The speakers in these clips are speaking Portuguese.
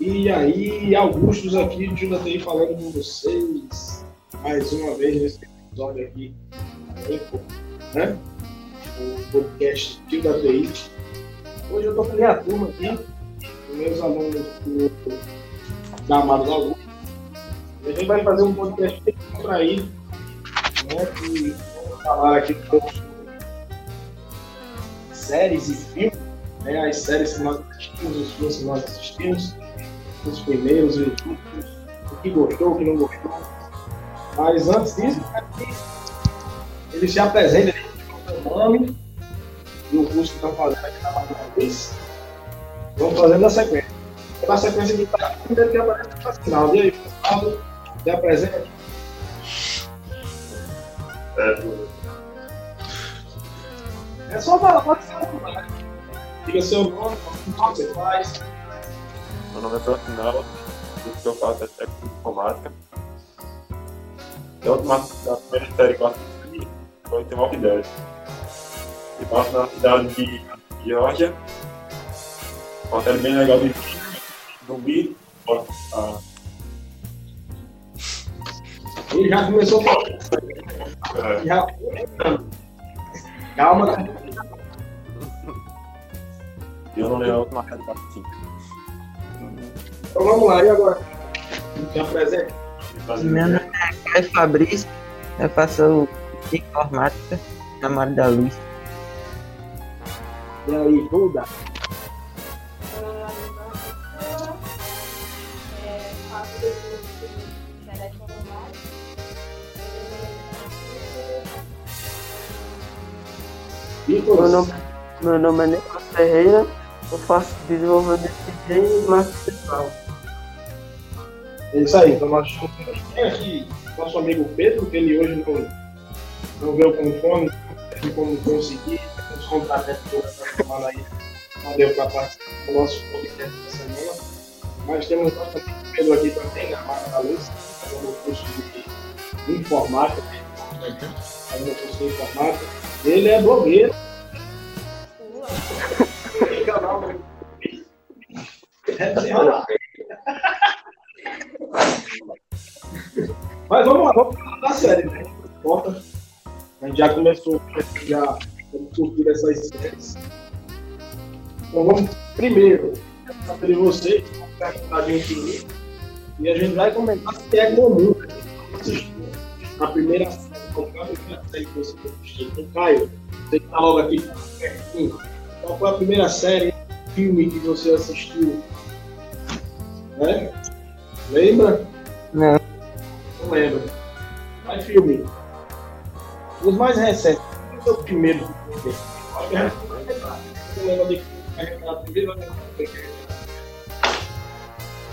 E aí, Augustos aqui, Jonathan falando com vocês mais uma vez nesse episódio aqui, né? O podcast Tio da TI. Hoje eu tô com a minha turma aqui, os meus alunos do, da Amado Alunos. E a gente vai fazer um podcast bem contraído, né? Que vamos falar aqui sobre séries e filmes, né? As séries que nós assistimos, os filmes que nós assistimos os primeiros o que gostou, o que não gostou. Mas antes disso, ele se apresenta, ele o nome e o curso que estão fazendo aqui na Matriz. Vamos fazendo a sequência. Na sequência que está aqui, ele aparece no final. E aí, Gustavo, se apresenta. É só falar, pode ser um. Diga seu nome, o que você faz. Meu nome é Profinal, o que eu faço é técnico de informática. Eu última da primeira série que eu assisti foi The Walking Dead. E passo na cidade de Georgia. Uma série bem legal de zumbi. Ah, Ele já começou falando. é, Já... Calma, eu não lembro a última série que eu assisti. Então vamos lá, e agora? Se apresenta. Meu nome é Caio Fabrício, eu faço informática na Mário da Luz. E aí, Duda? Meu nome, meu nome é Nicolas Ferreira, eu faço desenvolvimento de e marketing É isso aí, então nós tem aqui nosso amigo Pedro, que ele hoje não, não veio com fome, como conseguir, os contratantes essa semana aí, não deu para participar do nosso podcast da semana. Mas temos nosso amigo Pedro aqui também, na Marca da Luz, fazendo o curso de informática, fazendo o curso de informática. Ele é blogueiro. Tem canal Mas vamos lá, vamos falar da série, né? A gente já começou a curtir essas séries. Então vamos primeiro saber vocês, a gente e a gente vai comentar se é comum assistir a primeira série, qualquer primeira série que você assistiu. Então, Caio, você que está logo aqui pertinho, qual foi a primeira série, filme que você assistiu? Né? Lembra? Não, Não lembro. Mas filme. Os mais recentes. Foi o primeiro? Acho que é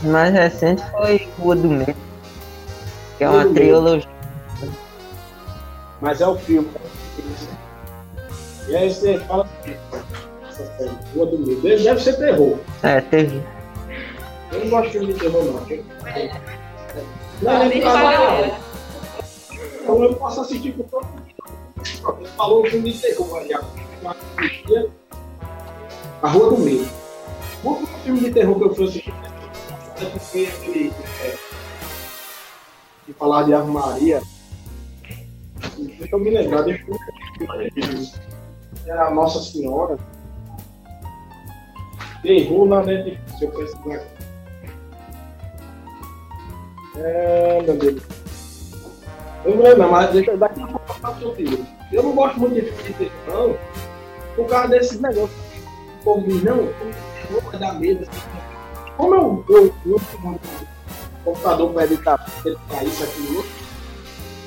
o mais recente foi Rua do Medo, que é uma trilogia. Mas é o filme. E aí você fala série, Rua do Medo. Deve ser terror. É, teve. Eu não gosto de filme de terror, não. Não, Nem não, não, não. Então eu posso assistir com todo mundo. Ele falou o filme de terror aí, a Rua do Medo. O último filme de terror que eu fui assistir foi aquele é, de falar de Ave Maria. Deixa eu me lembrar, deixa eu. Era a Nossa Senhora. Terror na Netflix, se eu aqui. É, meu Deus. Eu não lembro, mas deixa daqui a pouco eu não gosto muito de filme de terror, não, por causa desses negócios. O povo diz, não, filme dar medo. assim. Como eu, eu, eu computador para editar, editar isso, aquilo, outro,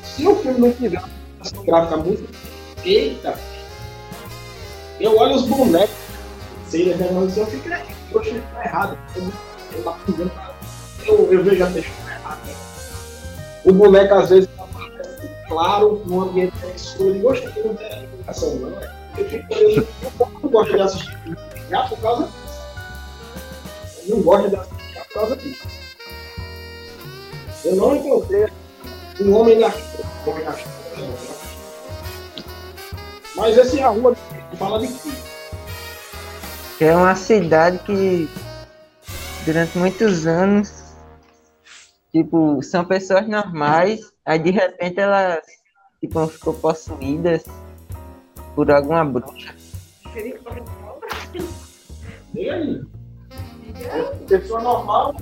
se o filme não tiver uma gráfica muito feita, eu olho os bonecos, sei, mas eu fico, poxa, tá errado. Eu, eu, eu, vejo a textura. O boneco às vezes aparece claro no ambiente escuro. Digo, "Oxe, aqui não não. é?" Eu, fico, eu, não gosto de assistir já por causa disso. Eu não gosto de assistir por causa disso. Eu não encontrei um homem na homem. Mas esse é a rua fala de quê? É uma cidade que durante muitos anos, tipo, são pessoas normais, aí de repente elas tipo, ficou possuídas por alguma bruxa. E aí? Pessoa normal,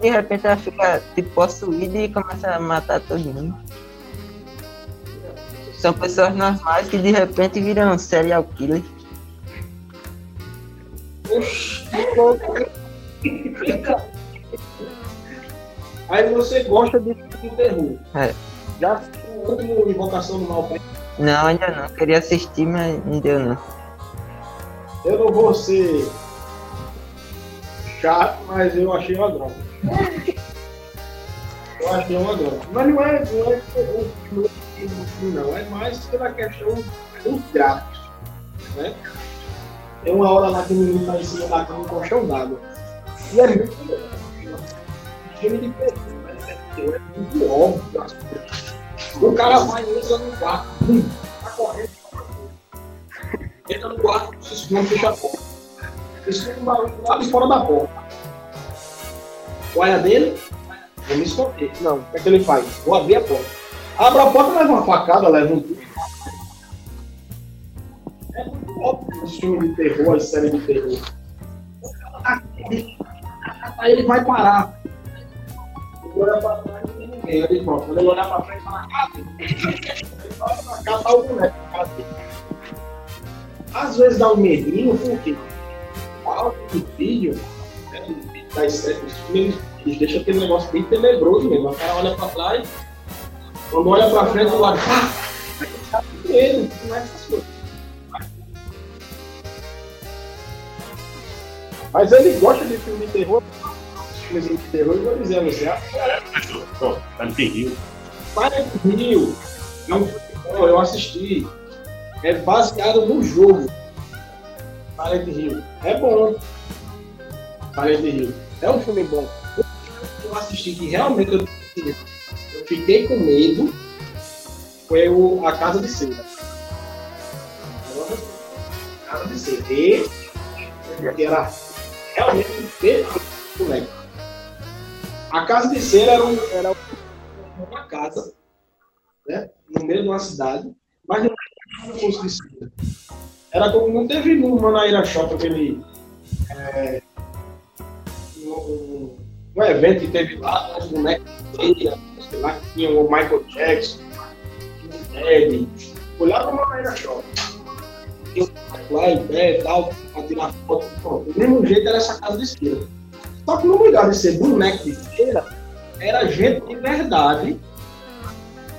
de repente ela fica tipo, possuída e começa a matar todo mundo. São pessoas normais que de repente viram serial killer. Oxi. Aí você gosta de terror. É. Já assistiu o último Invocação do Mal Não, ainda não. Queria assistir, mas não deu não. Eu não vou ser chato, mas eu achei uma droga. Eu achei uma droga. Mas não é, não é terror, não. É mais pela questão dos gráficos. Né? Tem uma hora lá que o menino tá em cima da cama com um colchão d'água. E é muito filme de terror, mas é terror, é muito óbvio as coisas. O cara vai e entra no quarto, hum, tá correndo, entra no quarto, se esconde, fecha a porta. Esconde um barulho lá de fora da porta. Olha dele, vou me esconder. Não, o que é que ele faz? Vou abrir a porta. Abre a porta, leva uma facada, leva um. É muito óbvio os filmes de terror, as séries de terror. Aí ele vai parar. Ele olha pra trás ninguém. Quando ele olhar pra frente, fala, olha pra cá, tá o boneco. Às vezes dá um medinho, por quê? O áudio do vídeo, filmes, eles deixam aquele negócio bem tenebroso mesmo. O cara olha pra trás, quando olha pra frente, o lado, ah! Tá com medo, não é essas coisas. Mas ele gosta de filme de terror, filmes de terror, vou dizer a você, no. Silent Hill é um filme bom, eu assisti. É baseado no jogo. Silent Hill. É bom. Silent Hill. É um filme bom. Eu assisti que realmente eu, eu fiquei com medo. Foi o A Casa de Cera. Casa de Cera. E era realmente perfeito, moleque. A Casa de Cera era, um, era uma casa, né? No meio de uma cidade, mas não era um curso de cera. Era como não teve no Manaíra Shop aquele. É, um, um- evento que teve lá, os bonecos de cera, sei lá, que tinha o Michael Jackson, o Ted. Foi lá no Manaíra Shop. Tinha boneco lá em pé e tal, pra tirar foto. Pronto. Do mesmo jeito era essa casa de cera. Só que no lugar de ser boneco de cera, era gente de verdade,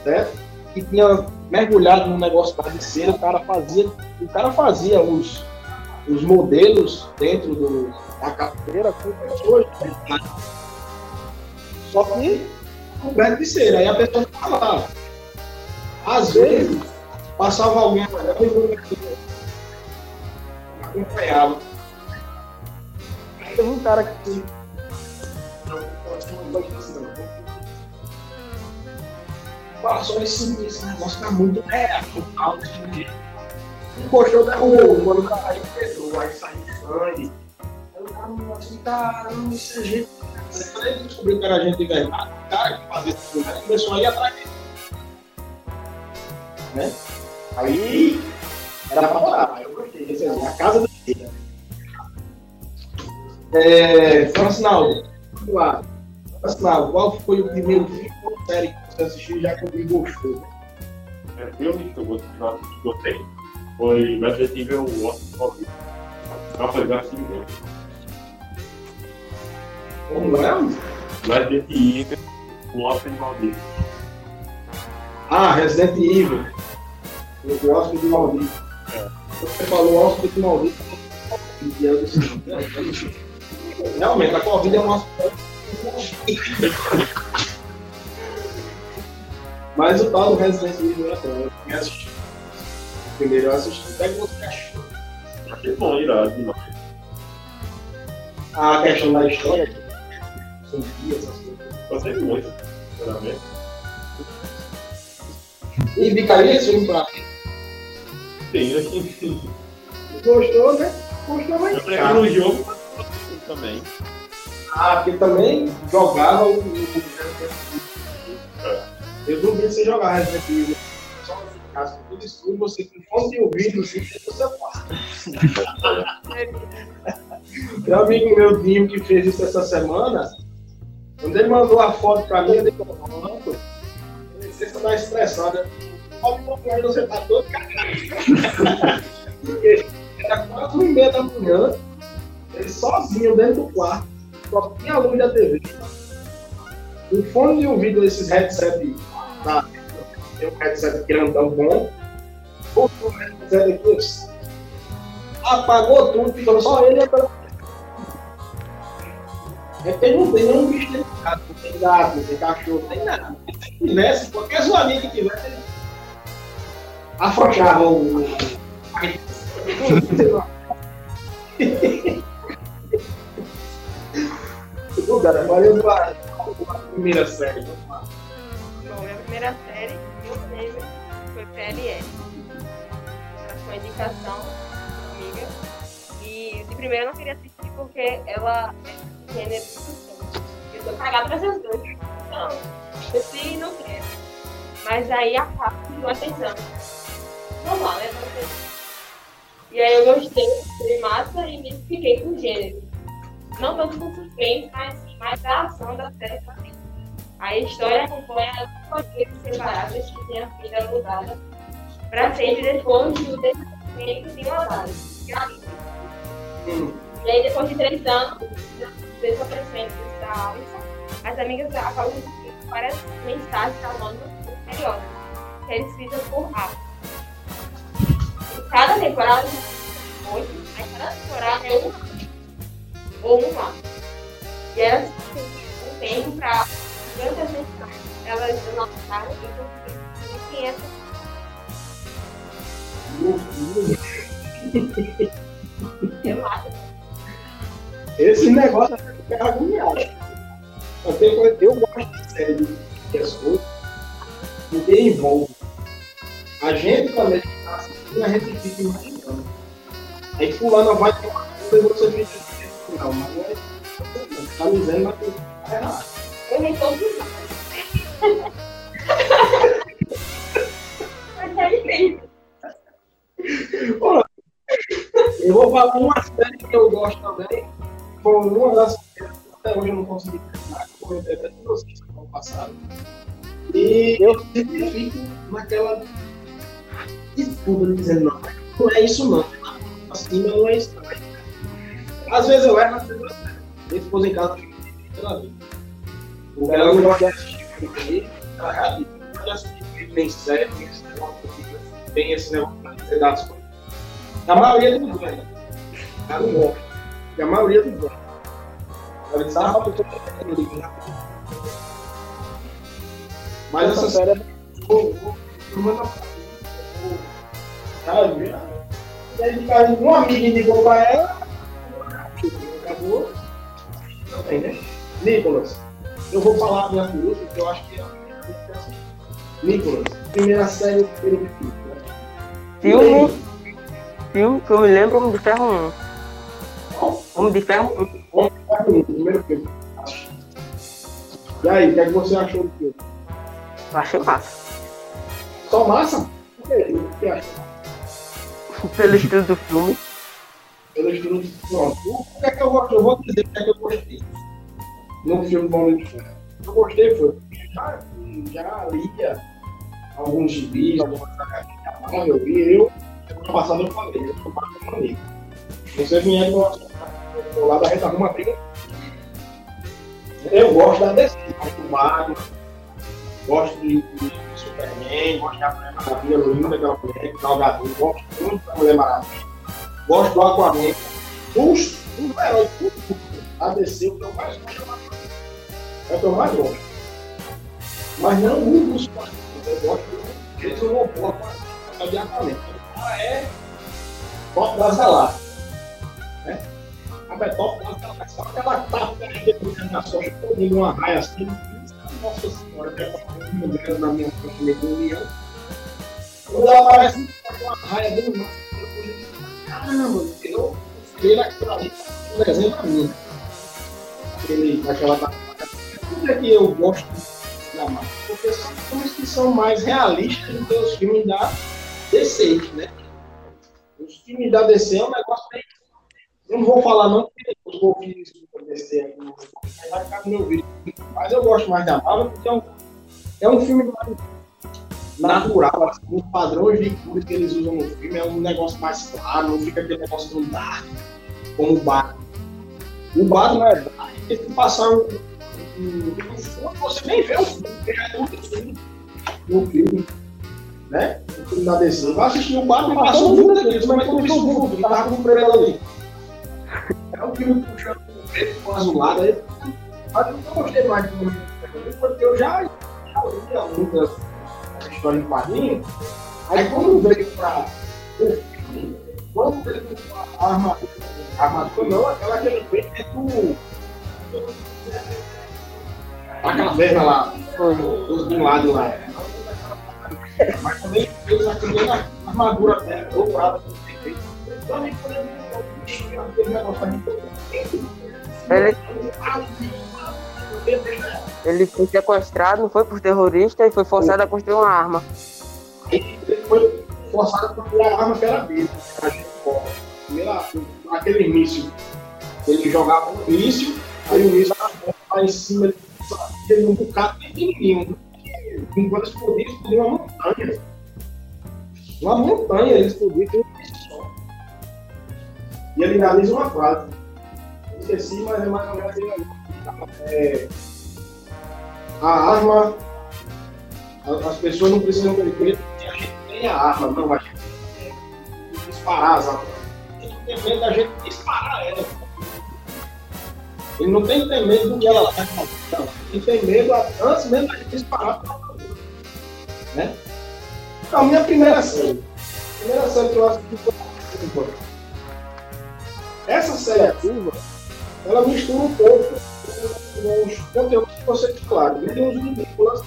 certo? Que tinha mergulhado no negócio de cera, o cara fazia, o cara fazia os, os modelos dentro do, da capoeira com pessoas de verdade. Só que coberto de cera. Aí a pessoa ficava lá. Às vezes, passava alguém acompanhava. Teve um cara que não, não pode dizer não. Passou esse, esse negócio tá muito real, tal, Encostou, derrubou, quando o cara aí quebrou, aí saiu sangue. Aí o cara falou assim, caramba, isso é gente. Quando ele descobriu que era gente de verdade, o cara que fazia esse lugar começou a ir atrás dele. Né? Aí era pra morar, aí eu gostei. A casa do filho. É, Francinaldo, vamos lá. Francinaldo, qual foi o primeiro filme ou série que você assistiu já que gostou? É, filme que eu gostei, foi Resident Evil 8 Covid. Não, foi Resident Evil. Como é? Resident Evil, o Hóspede Maldito. Ah, Resident Evil. Eu gosto de Maldito. É. Você falou hóspede de Maldito. eu disse, Realmente, a Covid é uma. Mas o tal do Resident Evil é bom. Eu também assisti. Primeiro eu assisti. Pega você achou. Achei bom, irado demais. A questão da história, Sofia, essas coisas. Gostei muito, sinceramente. E ficaria esse filme pra mim. Sim, assim, Gostou, né? Gostou, mas. eu prefiro o jogo. também. Ah, porque também jogava o. É. Eu duvido você jogar Resident Evil só em casa, tudo escuro, você com assim, seu quarto. Tem um amigo meu, Dinho, que fez isso essa semana. Quando ele mandou a foto pra mim, dei falando, você tá estressado. Pode procurar, você tá todo cagado. Porque era quatro e meia da manhã, ele sozinho dentro do quarto, só tinha a luz da TV. O fone de ouvido desses headset da. Tem um headset grandão bom. Botou o headset aqui, apagou tudo, ficou só ele e a. É que ele não tem nenhum bicho dentro de casa, não tem gato, não tem cachorro, não tem nada. Se tivesse, qualquer zoadinha que tivesse, ele afrouxava o. Ô, cara, agora eu vou a primeira série. lá. Bom, minha primeira série, eu lembro, foi PLL. Ela foi indicação da amiga. E de primeira eu não queria assistir porque ela é de gênero. Eu tô cagada pra essas duas. Então, eu sim não quero. Mas aí a capa me deu atenção. Normal, né? pra. E aí eu gostei, foi massa e me fiquei com o gênero. Não tanto com suspense, mas sim mais a ação da série também. A história acompanha as famílias separadas que têm a vida mudada para sempre depois do desenvolvimento de uma base. Hum. E aí, depois de três anos do desaparecimento da Alissa, as amigas acabam recebendo várias mensagens anônimas misteriosas, que eram escritas por A. Em cada temporada, oito, mas cada temporada é uma ou um A. E elas têm um tempo para durante as mensagens, elas anotaram e quem é. Esse negócio é ficar agoniado. Eu, tenho, coisa- eu gosto de série de as coisas porque envolve. A gente também que tá assistindo, a gente fica imaginando. Aí fulano vai ter uma coisa e você fica assim, não, mas é. Tá me dizendo, mas tem errado. Eu nem os anos. Mas é bem. Eu vou falar uma série que eu gosto também. Foi uma das que até hoje eu não consegui terminar, que foi até vocês no ano passado. E eu sempre fico naquela disputa dizendo, não, não é isso não. Assim não é isso. Às vezes eu erro, às vezes eu erro. Minha esposa em casa pela vida. Porque ela não gosta de assistir filme aí, ela disse, não gosta de assistir filme, série, nem esse negócio, tem esse negócio de ser das coisas. A maioria dos ganha. Ela não gosta. E a maioria dos ganha. Ela diz, ah, eu tô. Mas essa série é. Vou, vou, vou mandar pra viu? E aí, um amigo indicou pra ela. Tem, né? Nicolas, eu vou falar minha curiosa, porque eu acho que é a Nicolas, primeira série, primeiro filme. Filme, filme que eu me lembro, Homem de Ferro 1. Homem de Ferro 1. Vamos ficar com o primeiro filme. E aí, o que, é que você achou do filme? Eu achei massa. Só massa? Por quê? O que achou? Pelo estilo do filme. Pelo estilo do Pronto. O que é que eu gosto? Eu vou dizer o que é que eu gostei. No filme do Homem de Ferro. Eu gostei foi já, já lia alguns gibis, algumas HQ, eu vi, eu, ano passado eu falei, eu mais com um amigo. Você vier do lado da gente arruma briga. Eu gosto da DC, gosto do Mario, gosto de, de Superman, gosto da Mulher Maravilha, linda aquela mulher, que Galgador, gosto muito da Mulher Maravilha, gosto do Aquaman, dos, dos heróis, tudo, tudo. A DC, o que eu mais gosto é o. é o que eu mais gosto. Mas não um dos quatro, eu gosto do eles não posso de Aquaman. Ela é top das galáxias. Né? A é top das galáxias. Só que ela tá depois na sorte, toda uma raia assim. Nossa senhora, que ela tá muito na minha frente, meio do leão. Quando ela aparece com uma raia dentro do mar, caramba, eu fiquei naquilo ali, um desenho pra mim. ele, naquela Por que que eu gosto da Marvel? Porque são filmes que são mais realistas do que os filmes da DC, né? Os filmes da DC é um negócio bem. Eu não vou falar não, porque os golfinhos da DC aqui não vai ficar no meu vídeo. Mas eu gosto mais da Marvel porque é um, é um filme mais natural, assim, os padrões de cores que eles usam no filme é um negócio mais claro, não fica aquele negócio tão dark como o Batman. O Batman é dark, e se passar um, um, você nem vê o filme, porque já é muito filme no filme. Né? O filme da DC. Vai assistir o Batman e passou muito como que eu vi o Hulk, que tava com o preto ali. É um filme puxando o preto com o azulado aí. Mas eu não gostei mais do filme, porque eu já, já lia muitas história em quadrinho, aí quando veio para o filme, quando veio a armadura, a armadura não, aquela que ele fez é do. A caverna lá, os Bin Laden lá. Mas também armadura dela, dobrada, também aquele negócio ali. Ele, ele foi sequestrado, não foi por terrorista e foi forçado a construir uma arma. Ele foi forçado a construir a arma que era dele. Aquele míssil. Ele jogava um míssil, aí o míssil lá em cima, ele teve um bocado pequenininho. Enquanto explodia, explodia uma montanha. Uma montanha, ele explodiu com um só. E ele analisa uma frase. Eu esqueci, mas é mais ou menos ele é, a arma, as pessoas não precisam ter medo que a gente tenha a arma, não, a gente tem que disparar as armas. A gente tem medo da gente disparar ela. Ele não tem que ter medo do que ela está fazendo. Ele tem medo antes mesmo da gente disparar Né? Então, a minha primeira série. A primeira série que eu assisti foi Essa série curva, ela mistura um pouco os conteúdos que você claro. E tem os Nicolas.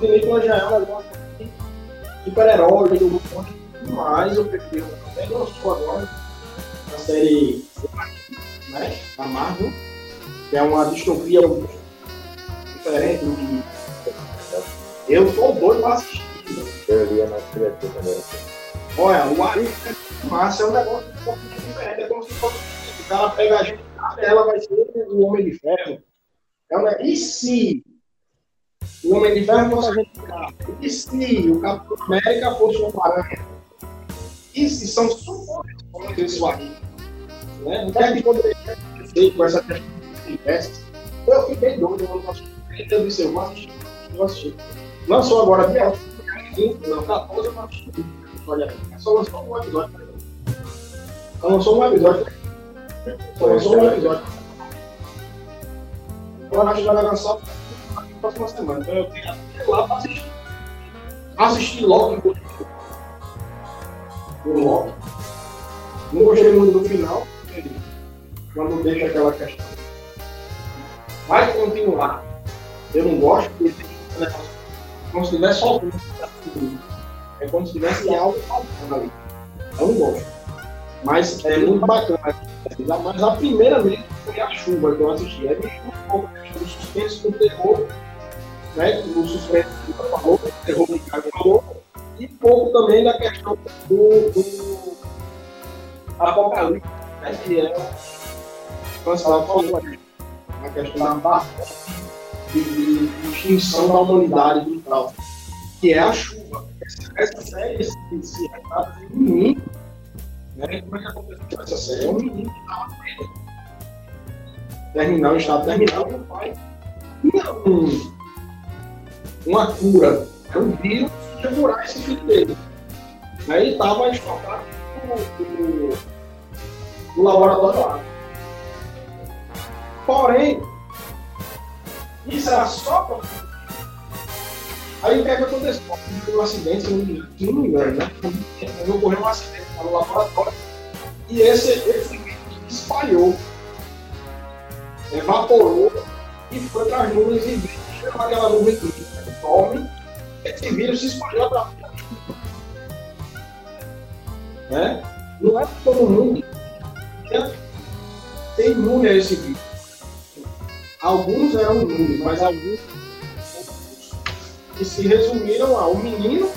O Nicolas já é um negócio super-herói, do mas eu prefiro até gostou agora a série né, da Marvel, que é uma distopia diferente do que eu tô doido pra assistir. Eu ia na criatura também. Olha, o Arif é massa, é um negócio um pouco diferente. É como se fosse o cara pega a gente, ela vai ser o Homem de Ferro. É uma... E se o Homem de Ferro fosse a gente E se o Capitão América fosse uma aranha? E se são suposições isso aí? Né? O que é que poderia ser com essa questão universos? Eu fiquei doido, eu não assisti. Eu disse, eu vou assistir, eu vou assistir. Lançou agora dia 15, não, 14 eu não assisti. Olha, só lançou um episódio. Só lançou um episódio. Só lançou um episódio agora acho que vai lançar na próxima semana. Então eu tenho até lá para assistir. Assistir logo o Loki. Não gostei muito do final, quando deixa aquela questão. Vai continuar. Eu não gosto porque tem um como se tivesse só É como se tivesse algo faltando ali. Eu não gosto. Mas é muito bacana. Mas a primeira vez foi a chuva que eu assisti. Aí me um pouco do suspense com o terror, né? O suspense que você falou, o terror que o falou, e pouco também da questão do, do apocalipse, né? Que é cancelado falou a questão da de, extinção da humanidade e tal, que é a chuva. Essa, série se, retrata de um menino, né? Como é que aconteceu essa série? É um menino que estava terminal, estado terminal, meu pai tinha um, uma cura, é um vírus que curar esse filho dele. Aí estava estocado no, no, no laboratório lá. Porém, isso era só para Aí o que é que aconteceu? Um acidente, se não me engano, né? Ocorreu um acidente no laboratório e esse, esse espalhou evaporou e foi para as nuvens e veio aquela nuvem que dorme, esse vírus se espalhou para né? Não é todo mundo que é imune a esse vírus. Alguns eram imunes, mas alguns que se resumiram a um menino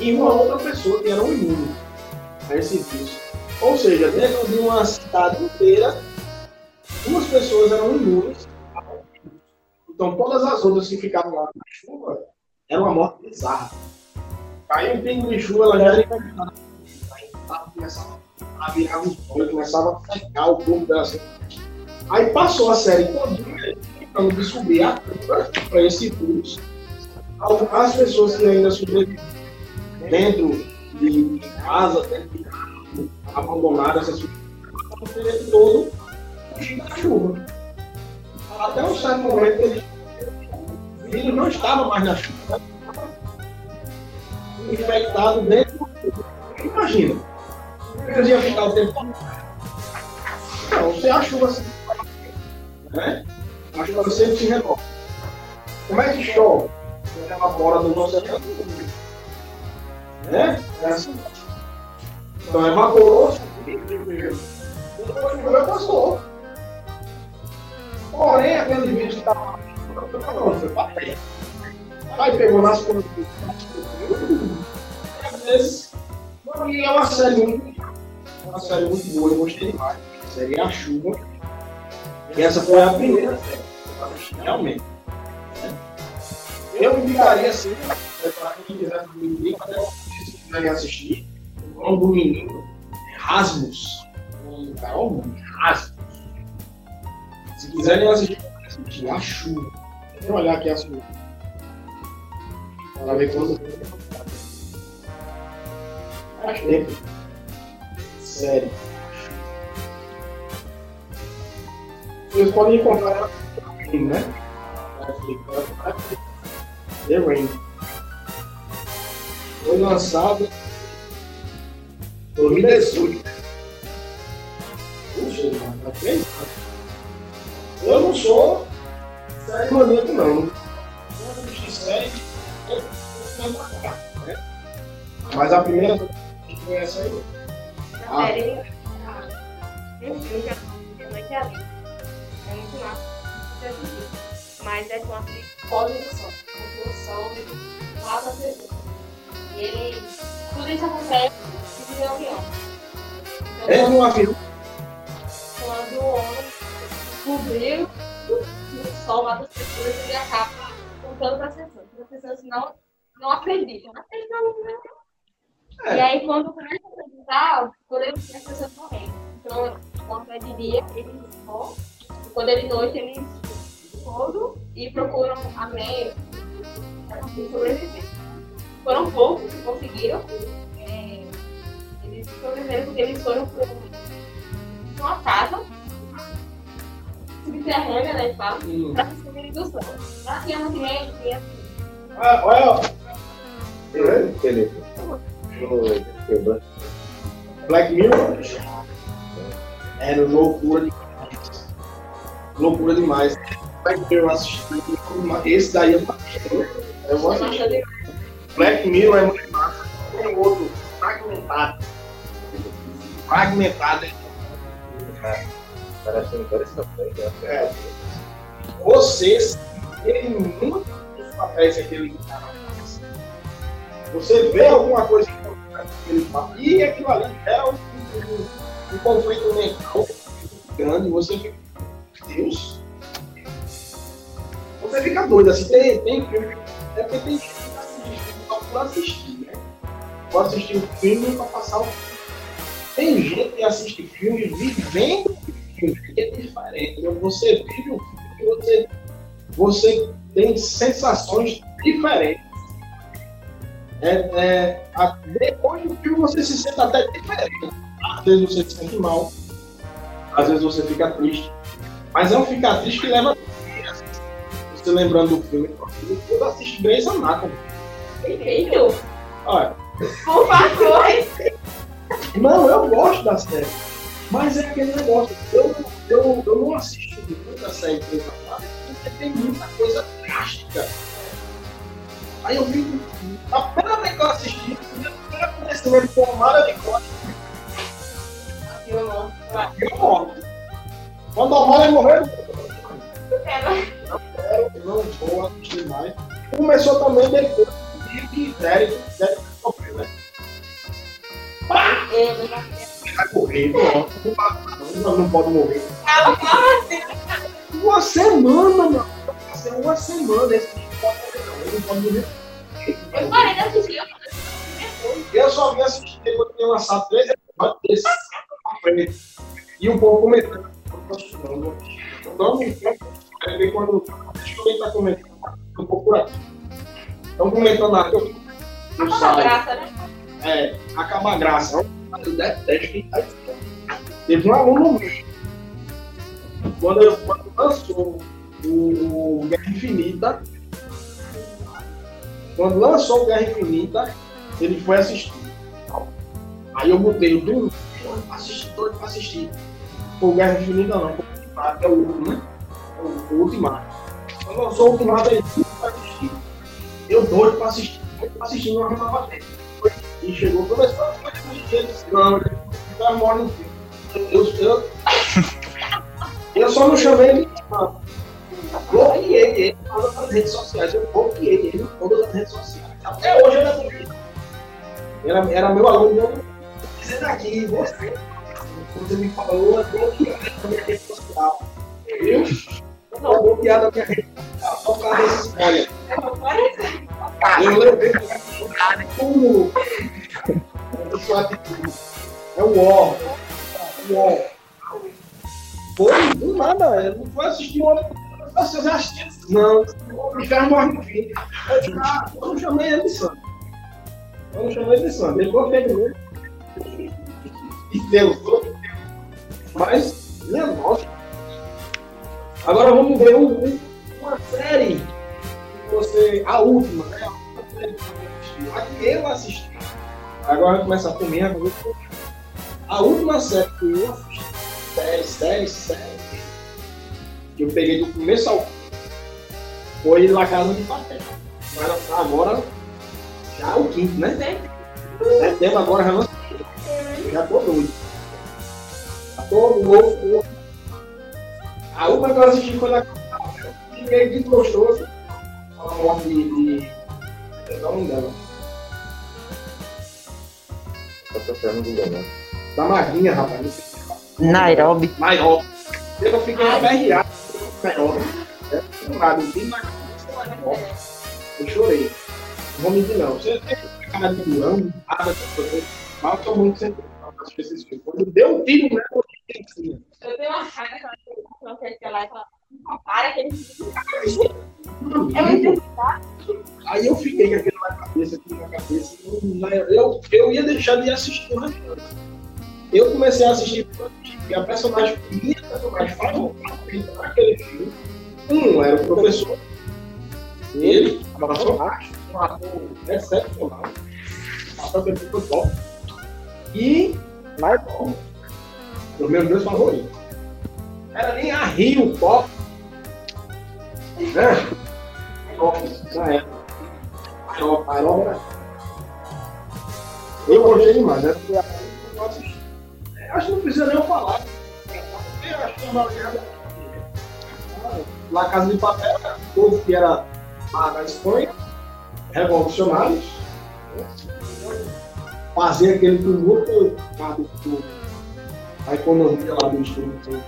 e uma outra pessoa que eram imunes a esse vírus. Ou seja, dentro de uma cidade inteira, duas pessoas eram imunes. Então todas as outras que ficavam lá na chuva era uma morte bizarra. Caiu um pingo de chuva, ela já era infectada. Aí começava a virar os olhos, começava a secar o corpo dela assim. Aí passou a série todinha tentando descobrir a cura para esse vírus. As pessoas que ainda sobreviveram dentro de casa, dentro de casa, abandonadas, essas o tempo todo fugindo da chuva. Até um certo momento ele, o vírus não estava mais na chuva. Infectado dentro do. Imagina. Eles iam ficar o tempo todo. Não, você a chuva se né? A chuva sempre se renova. Como é que chove? Você evapora do nosso oceano. Né? É assim. Então evaporou, depois choveu, passou. Porém, aquele vírus que estava foi para. Aí pegou nas coisas. E às vezes, e é uma série muito, uma série muito boa, eu gostei demais. Seria a chuva. E essa foi a primeira série. Realmente. Eu indicaria assim, para quem quiser dormir, até se quiserem assistir, o nome do menino Rasmus. Um Carol Rasmus. Se quiserem assistir, assistir. A chuva. Deixa eu olhar aqui a sua. Para ver quanto Faz tempo. Sério. Vocês podem encontrar né? The Rain. Foi lançado em 2018. Puxa, tá três anos. Eu não sou série maníaco, não. Eu não série, eu não né? Mas a primeira foi essa aí. A série tem um filme que a noite é. É muito massa de assistir. Mas é com a pós-produção. Produção lá da TV. E ele. Tudo isso acontece em reunião. É Então, uma filha. quando o homem descobriu que o sol mata as pessoas, ele acaba contando para as pessoas. As pessoas não, não acreditam. Não acreditam não. E aí, quando começa a acreditar, podemos ver as pessoas morrendo. Então, quando é de dia, eles vão, e quando é de noite, eles todo e procuram a meia para conseguir sobreviver. Foram poucos que conseguiram. é, eles sobreviveram porque eles foram para uma casa subterrânea, né, fala, Hum. para do sol. Lá tinha uma criança, tinha Ah, olha, Beleza. Quebrou. Black Mirror. É no loucura demais. Loucura demais. Black Mirror eu assisti. Esse daí eu Eu vou assistir. Black Mirror é muito massa. Tem outro fragmentado. Fragmentado. Parece um interessante. né? É. Vocês tem muitos dos papéis que aquele cara faz. Você vê alguma coisa que ele faz. E aquilo ali é um, um, um conflito mental grande. Você fica. Deus. Você fica doido. Assim, tem, tem filme. É porque tem gente que assiste só assistir, né? Pode assistir o filme para passar o Tem gente que assiste filmes vivendo filme, que é diferente. né? Você vive o filme você, você tem sensações diferentes. É, é, a- depois do filme você se sente até diferente. Às vezes você se sente mal, às vezes você fica triste. Mas é um ficar triste que leva. Você lembrando do filme, eu assisto Grey's Anatomy. Perfeito! Olha, Por favor! Não, eu gosto da série. Mas é aquele negócio. Eu, eu, eu não assisto muita série de Anatomy porque tem muita coisa drástica. Aí eu vi. A primeira vez que eu assisti, o primeiro acontecimento foi uma Mara de Costa Violão. e eu morro. Quando a Mara morreu, Eu não vou assistir mais. Começou também depois que Derek, sofreu, né? Vai morrer, não, não, não pode morrer. Uma semana, mano. Assim, Uma semana esse bicho pode morrer, não. Ele não pode morrer. Eu parei de assistir. Eu só vim assistir depois que tinha lançado três episódios desse pra frente. E o povo comentando. Não, não, vem quando. Deixa eu ver quem tá comentando. Um pouco aqui. Estão comentando lá. Eu, Uma site. graça, né? É, acaba a graça. Eu detesto quem tá dizendo. Teve um aluno meu. Quando, eu, quando lançou o, o Guerra Infinita, quando lançou o Guerra Infinita, ele foi assistir. Aí eu botei o do assisti todo assistir. Foi o Guerra Infinita não, o é o último, né? O, o Ultimato. Quando lançou o Ultimato, ele foi pra assistir. Eu doido pra assistir, doido pra assistir, não. E chegou, começou a assistir, ele disse, não, ele vai embora no filme. Eu, eu, eu só não chamei ele, não. Bloqueei ele em todas as redes sociais. Eu bloqueei ele em todas as redes sociais. Até hoje é comigo. Era, era meu aluno, dizendo aqui, você, você me falou, é bloqueado na minha rede social. Viu? Não, bloqueado na minha rede social, só por causa desse spoiler. Eu levei como sua atitude. É o ó. O ó. Foi do nada, eu não foi assistir uma Vocês assistiram? Não, o inferno morre no fim. Eu, eu não chamei ele de santo. Eu não chamei ele de santo. Ele gostei dele. E Deus, todo Mas, minha nossa. Agora vamos ver um- um- uma série que você. A última, né? A última série que você assistiu. A que eu assisti. Agora vai começar eu vou- A última série que eu assisti. Série, série, série. Que eu peguei do começo ao fim. Foi La Casa de Papel. Vai lançar agora. Já o quinto, né? Setembro agora já lançou. Já tô doido. Já tô louco. A última que eu assisti foi Casa de Papel. Fiquei desgostoso. A morte de. de... É o nome dela. Tá procurando no Google, né? Da Maguinha, rapaz. Não Nairobi. maior. Eu fiquei aperreado Nairobi. É, lembrado, bem na cabeça. Eu chorei. Não vou mentir, não. Você tem cara de durão, nada de coisa. Mas eu tô muito filmes. Quando deu um tiro, né? Eu tenho uma raiva que ela não quer que ela fala, para que ele É Aí eu fiquei com aquilo na cabeça, aquilo na cabeça. Eu, eu, eu ia deixar de assistir, né? Eu comecei a assistir porque a personagem, minha personagem favorita naquele filme, um era o professor, ele, abraçou baixo, um ator excepcional, que ele foi top, e Michael, os meus dois favoritos. Era nem a Rio top, né? Top, na época. Eu gostei demais, né? É, Acho que não precisa nem eu falar. Eu La Casa de Papel, era povo que era lá na Espanha, revolucionários, né? fazer aquele tumulto a economia lá do, do, do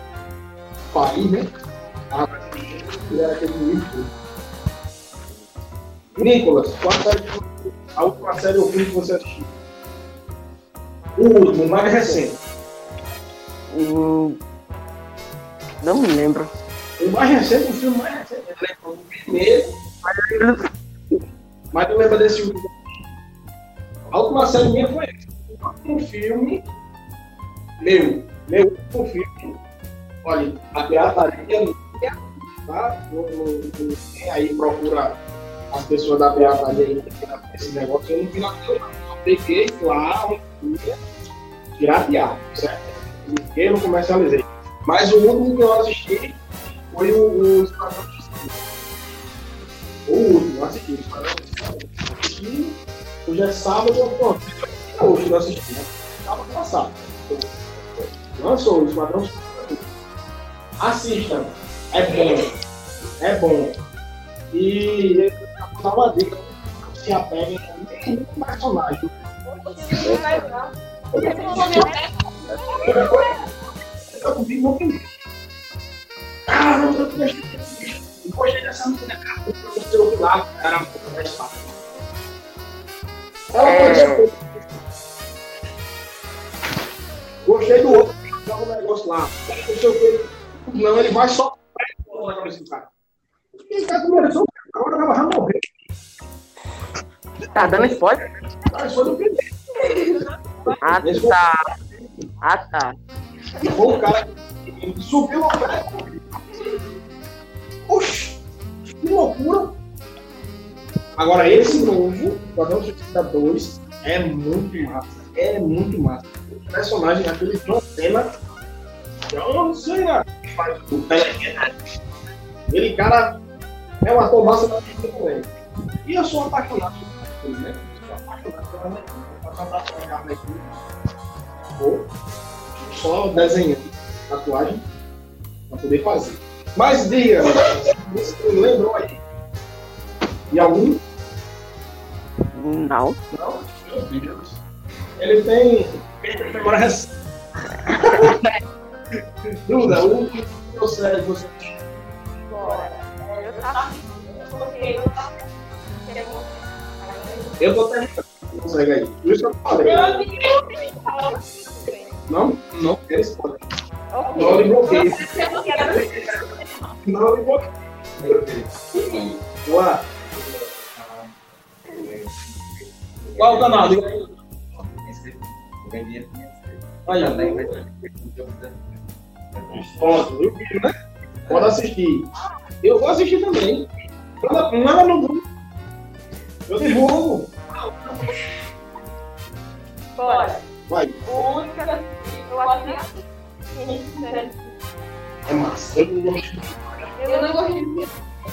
país, né? A- Era aquele nível. Nicolas, qual a série a última série ou filme que você assistiu? O último, o mais recente. O... Não me lembro. O mais recente, o filme mais recente. Eu lembro do primeiro, mas eu lembro desse último. A última série minha foi essa. Último filme meu. Meu filme. Olha, a pirataria minha, tá? No, no, quem aí procura as pessoas da pirataria esse negócio, eu não pirateio não. Só peguei lá um dia, pirateado, certo? Eu não comercializei. Mas o último que eu assisti foi o, o Esquadrão Suicida. O último, assisti. O Esquadrão Suicida. Hoje é sábado, até hoje eu assisti, né? Sábado passado. Lançou o Esquadrão. Assistam. É bom. É bom. E ele dá uma dica. Se apeguem a nenhum personagem. Eu vi muito bem. Caramba, eu gostei Gostei dessa menina, cara. Eu lá, era muito mais fácil. Ela pode Gostei do outro, joga um negócio lá. Não sei o que. Não, ele vai só na cabeça do cara. Ele tá agora vai já morrer. Tá dando spoiler? Ah, foi no primeiro. Ah, tá. Ah, tá. Foi o cara subiu a praia. Oxi, que loucura. Agora, esse novo, Guardião Suicida 2, é muito massa. É muito massa. Personagem, aquele John Cena, John Cena, que faz o Teleguia. Ele, cara, é um ator massa da vida também. E eu sou apaixonado por ele, né? Sou apaixonado pela Arlequina. Faço uma tatuagem da Arlequina. Ou só desenhando tatuagem para poder fazer. Mas diga, você lembrou aí? E algum? Não. Não? Meu Deus. Ele tem Duda, o que você, você Bora. Eu tô terminando. Consegue aí. Por isso que eu falei. Não, não quero spoiler. Não lhe bloqueio. Não lhe bloqueio. Ué. Qual o canal? Diga aí. Aí, Pronto, viu, filho, né? Pode assistir. Eu vou assistir também. Nada, nada no mundo. Eu divulgo. Bora. Vai. O único que eu assisti, eu assisti. É massa. Eu não gosto, Eu não de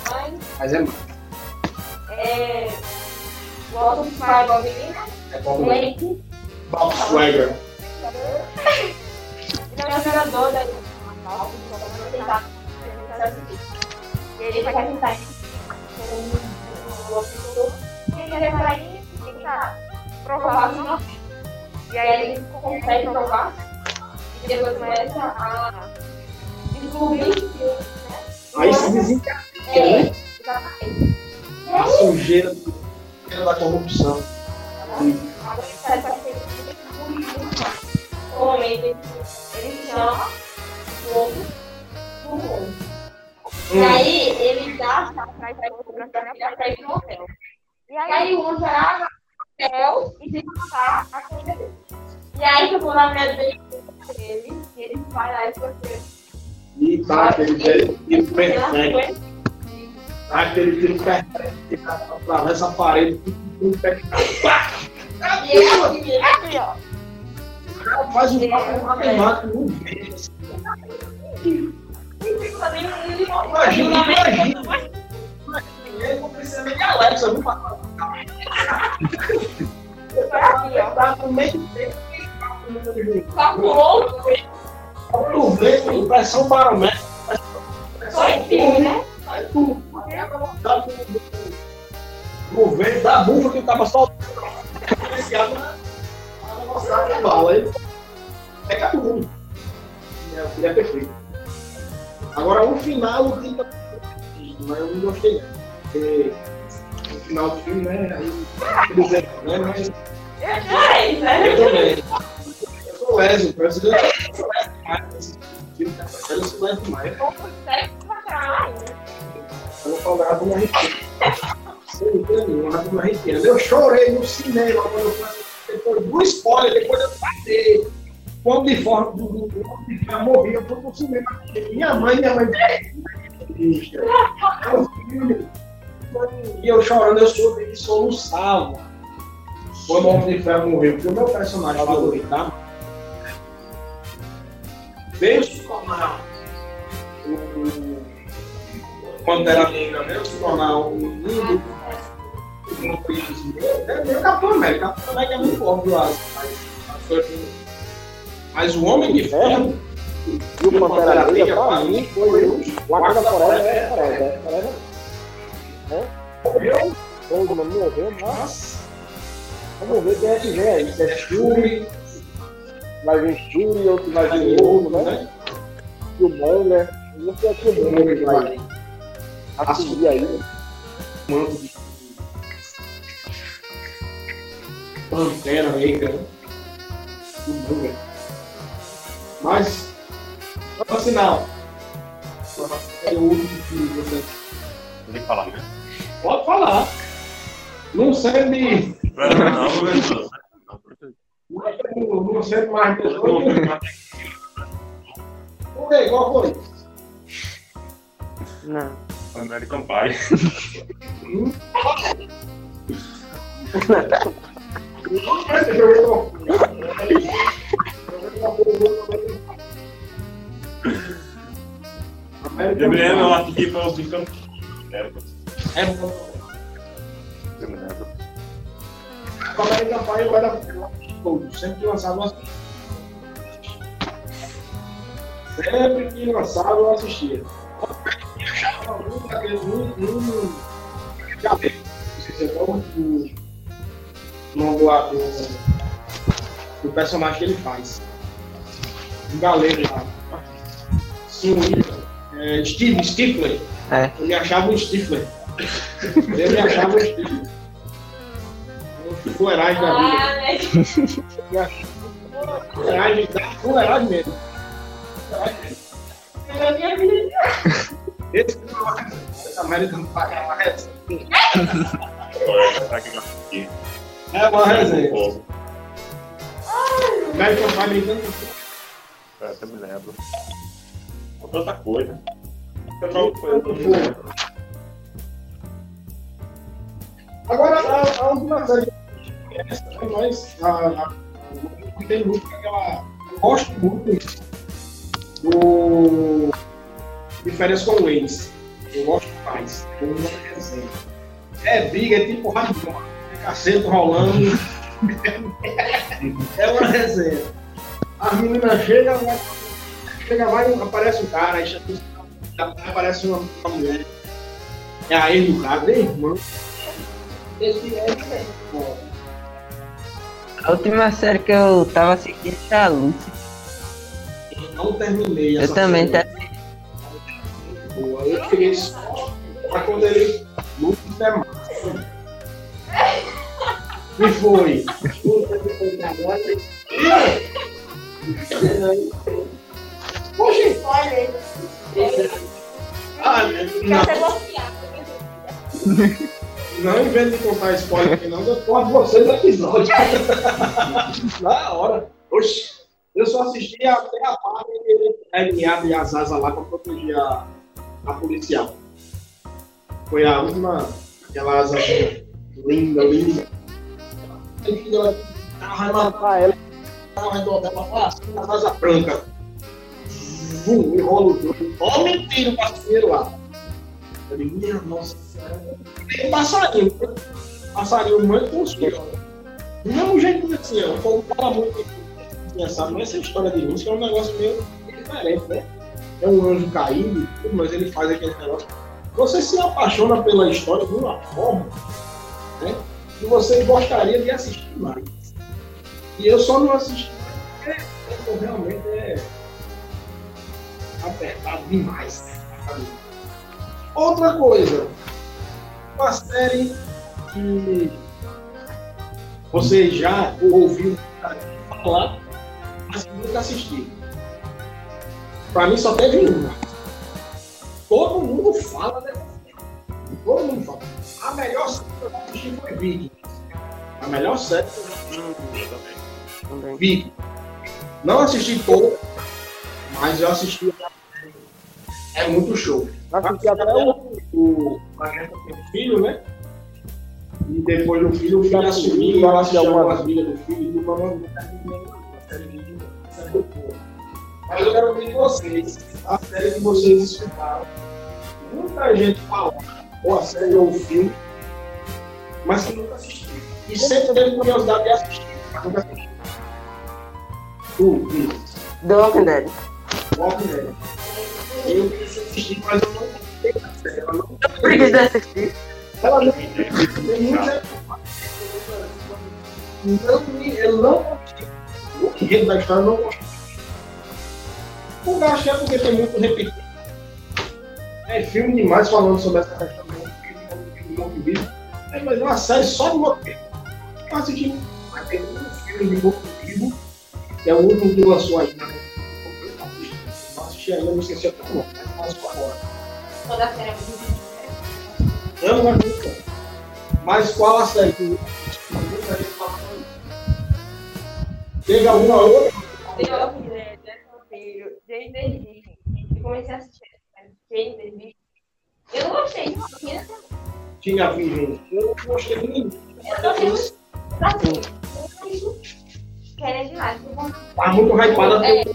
mas mas é massa. é. Gosto de Fireball Menina. É bom. Blake. Bob Swagger. Ele é um jogador da. Ele vai tentar. Ele vai tentar provar. E aí ele consegue provar. E depois começa a descobrir que. Aí É, né? A sujeira da corrupção. agora ser Normalmente ele, ele chama o do mundo. E Hum. aí ele dá a pra ir pra ir pro hotel. E aí o outro vai no hotel e tem que passar a comida dele. E aí eu vou na minha dele, ele, e ele vai lá e você. E tá aquele tiro tiro perfeito. Tá aquele tiro perfeito. que Atravessa a parede, tudo tudo! E ele aqui, ó. O cara faz um papo matemático no assim. Imagina, imagina. Imagina, Ele não precisa de Alexa, viu? pra- Tá no meio do tempo. Tá Tu vê com impressão barométrica. em filme, né? Aí tu dá pro governo da bufa que tava só na velocidade da bala. Aí pega tudo. É, filho é perfeito. Agora o final o filme mas eu não gostei não. Porque no final do filme, né? Aí eles né? Mas É eu também. Eu sou lésbico, eu sou lésbico demais. Eu sou lésbico demais. Eu falar de uma arrepia. Sem dúvida nenhuma, uma arrepia. Eu chorei no cinema quando eu fui assistir. depois do spoiler, depois eu passei. Quando de forma do do- do- forma morri, eu fui pro cinema. Minha mãe, minha mãe. filme. E eu chorando, eu soube e soluçava. Quando o Homem de Ferro morreu, porque o meu personagem favorito, tá? Veio se tornar o quando era negra, veio se tornar um lindo um príncipe. É meio Capitão América. Capitão América é muito óbvio, mas, mas, mas o Homem de Ferro, E o Pantera Negra, pra mim, foi o Wakanda Forever, é Forever, é Forever. Né? Morreu, Todo mundo morreu, mas vamos ver quem é que vem aí. Se é Shuri, vai vir Shuri, outro vai vir outro, né? né? Killmonger. Não sei se é Killmonger que vai assumir aí. Manto de Pantera Negra, né? Bem, velho. Mas, sinal. É o último que você Tem que falar, né? pode falar. Não sendo, Não, não, não, não. não, não sendo mais pessoa. Por quê? Qual foi? Não. American Pie. Lembro, eu acho que foi o Bicam. É bom. Lembro. O era todo, sempre que lançava eu assistia. Sempre que lançava eu assistia. Um daqueles, um, um, galego, não sei se é nome do, do, do personagem que ele faz. Um galego lá. Sim, é, Steve Stifler. É. Eu me achava um Stifler. Eu me achava um Stifler. Fuleiragem da vida. Ah, né? Fuleiragem da fuleiragem mesmo. Na minha vida. Esse que não é essa American Pie é uma resenha. Pra que eu? É Pie brincando com É, eu me lembro. Outra outra coisa. Eu não foi. Agora, a, a última série eu né, mas a, a, tem muito aquela. Eu gosto muito do. De férias com o ex. Eu gosto mais. É uma resenha. É briga, é tipo radicão. É cacete rolando. é uma resenha. As meninas chegam, vai, chega, vai, aparece um cara, aí já aparece uma, uma mulher. É a ex do cara, é irmã. Esse é bom. A última série que eu tava assistindo era a Lucy. Eu não terminei Eu essa também série. tá. Boa, Eu fiquei só pra quando ele luta é. E foi. Poxa, Olha, ah, fica até não, bloqueado. não invente de contar spoiler aqui não, eu corto vocês do episódio. Na hora. Oxi, eu só assisti até a parte que ele, ele abre as asas lá pra proteger a, a policial. Foi a última, aquela asa linda, linda. Ela vai matar ela, ela vai dobrar ela fala assim, as asas brancas. Vum, enrola os dois. Ó, mentira, o passarinho lá. Eu digo, minha nossa senhora. Tem passarinho, né? passarinho muito filhos. Do mesmo jeito assim, ó, o povo fala muito pensar, mas essa história de música é um negócio meio diferente, né? É um anjo caído, e mas ele faz aquele negócio. Você se apaixona pela história de uma forma, né? Que você gostaria de assistir mais. E eu só não assisti porque realmente é apertado demais. sabe? Outra coisa, uma série que você já ouviu falar, mas nunca assistiu. Pra mim só teve uma. Todo mundo fala dessa série. Todo mundo fala. A melhor série que eu assisti foi Vikings. A melhor série que eu assisti Também. Vikings. Não assisti toda, mas eu assisti. É muito show. Assisti até o. O um filho, né? E depois do filho, o filho assumiu, assisti eu assisti algumas- brigas do filho, e do Mano nunca vi nenhuma série de vídeo, série do povo. Mas eu quero ouvir de vocês, a série que vocês escutaram. Muita gente fala, ou a série ou o filme, mas que nunca assistiu. E sempre teve curiosidade de assistir, mas nunca assistiu. Tu, Vitor. The Walking Dead. Walking Dead. Eu quis assistir, mas eu não gostei da série. Ela não Preguiça de assistir. ela não tem muita. Não, me- eu não gostei. O enredo da história eu não gostei. O gasto é porque tem muito repetido. É filme demais falando sobre essa questão morto-vivo. É, mas é uma série só de morto-vivo. Eu assisti aquele filme de morto-vivo, que é o último que lançou aí. Né? Eu assisti ainda, não esqueci até o nome, mas faço agora. Toda a série é muito diferente. Eu não gosto muito. Mas qual a série que muita gente fala? Teve alguma outra? The Walking Dead, Death Vampiro, Jane Virgin. Eu comecei a assistir essa série, Jane. Eu não gostei, não tinha Tinha virgem. Eu não gostei. Eu eu não querem demais. eu Tá muito hypada É. tá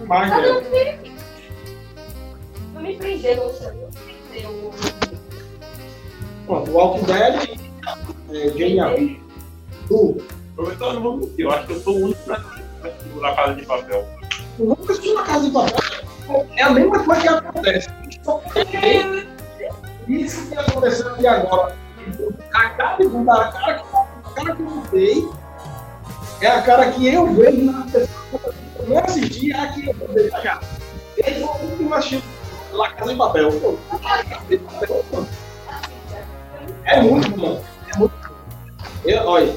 demais, eu não me prendeu, não me prendeu. Pronto, Walking Dead e é, Jane a Virgem. Tu, Eu então, não vou mentir, eu acho que eu sou o único pra segurar a casa de papel. tu nunca assistiu na casa de papel? É a mesma coisa que acontece. Isso que aconteceu aqui agora. A cara de bunda, a cara que, a cara que eu mudei é a cara que eu vejo na pessoa que eu não assisti, é a que eu vejo já. Ele foi o último assistiu La Casa de Papel. É muito bom. É muito. Eu, olha,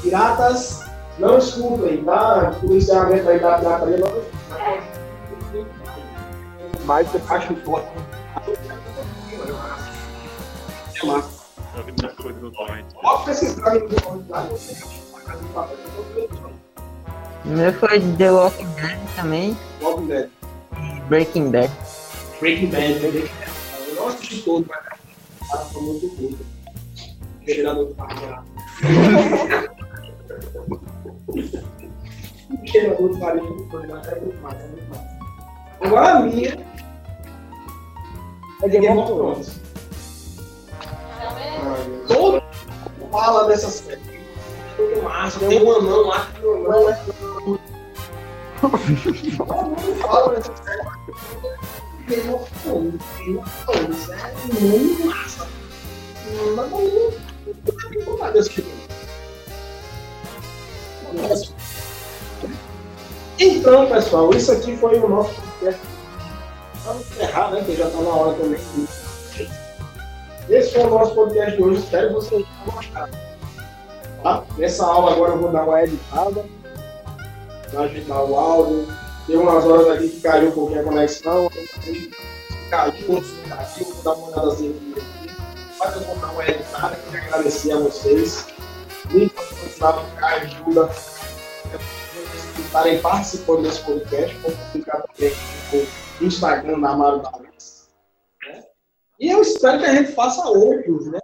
piratas não escutem, tá? Policiamento aí da pirataria não escutem. Mas você Acho forte. Vi no torrent. Pode lá, de O meu foi The Walking Dead também. Walking Dead. e Breaking Bad. Breaking Bad, né? Breaking Bad. Eu não assisti todo, mas foi muito curto. Gerador de farinha. Gerador de é muito massa, é muito massa. Agora a minha é Game of Thrones. Todo fala dessa série. Muito massa, tem um anão lá que. Todo mundo fala série. Thrones, Game of Thrones, é muito massa. Mas não, não tem vontade de assistir. Mas- Então, pessoal, isso aqui foi o nosso. Vamos encerrar, né? Que já está na hora também. Esse foi o nosso podcast de hoje. Espero que vocês tenham gostado. Tá? Nessa aula agora eu vou dar uma editada. Para ajeitar o áudio. Tem umas horas aqui que caiu um pouquinho a conexão. Caiu, caiu, vou dar uma olhadazinha aqui. Mas eu vou dar uma editada. Queria agradecer a vocês. Muito obrigado, Caio, ajuda. Estarem participando desse podcast. Vou publicar também no Instagram da Amaro Davis. E eu espero que a gente faça outros, né?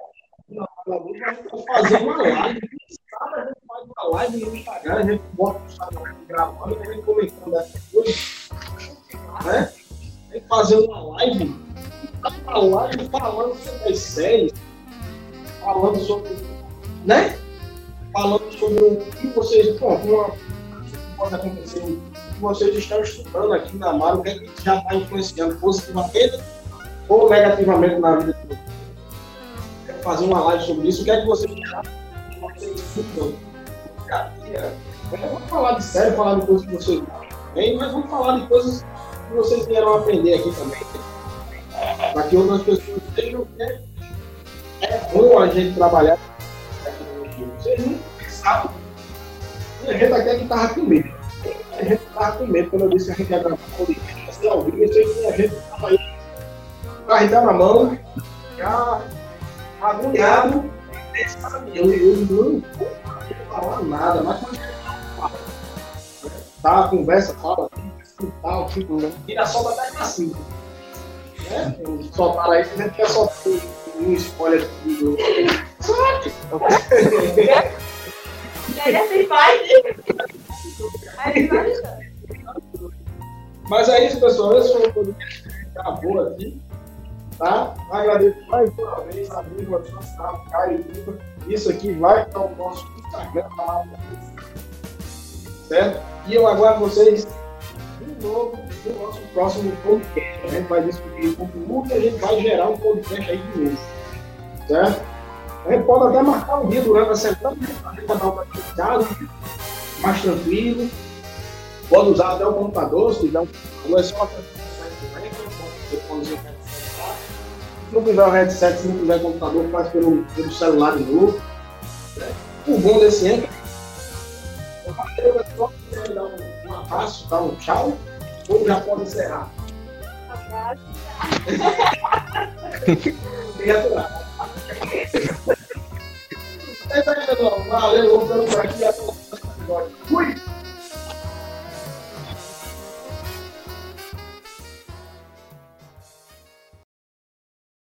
Fazer uma live. A gente faz uma live no Instagram, a gente bota no Instagram gravando, a gente comentando essas coisas. Né? A gente fazer uma live, uma live falando sobre as séries, falando sobre. Né? Falando sobre o que vocês. Bom, uma, pode acontecer, o que vocês estão estudando aqui na Amaro, o que, é que já está influenciando positivamente ou negativamente na vida de vocês. Quero fazer uma live sobre isso. O que é que vocês acham? Vamos falar de sério, falar de coisas que vocês também, mas vamos falar de coisas que vocês vieram aprender aqui também. Para que outras pessoas vejam que é, é bom a gente trabalhar com tecnologia. Vocês nunca pensaram. E a gente aqui é que estava com medo. A gente estava com medo quando eu disse que a gente ia gravar podcast. Assim, ao vivo, eu sei que a gente estava aí, carregando na mão, já agulhado. Eu, eu não vou falar nada, mas quando né, tá, conversa, fala, tal, tipo, tira só até cima. Né? Soltaram aí, a gente quer soltar um spoiler do. E aí assim faz. Aí. Mas é isso, pessoal. Esse foi o podcast que a gente gravou aqui. Tá? Agradeço mais uma vez a amigo, a sua sala, Caio. Isso aqui vai para o nosso Instagram, tá. Certo? E eu aguardo vocês novo no nosso próximo podcast. A gente vai discutir o conteúdo e a gente vai gerar um podcast aí de novo. Certo? A gente pode até marcar um dia durante a semana, né, a gente dar uma casa, mais tranquilo. Pode usar até o computador, se tiver um computador, é só acessar não tiver o headset, se não tiver computador, faz pelo, pelo celular de novo. O bom desse eu é só dar um, um abraço, dar um tchau, ou já pode encerrar? Abraço. Obrigado. Valeu, vamos por aqui. Até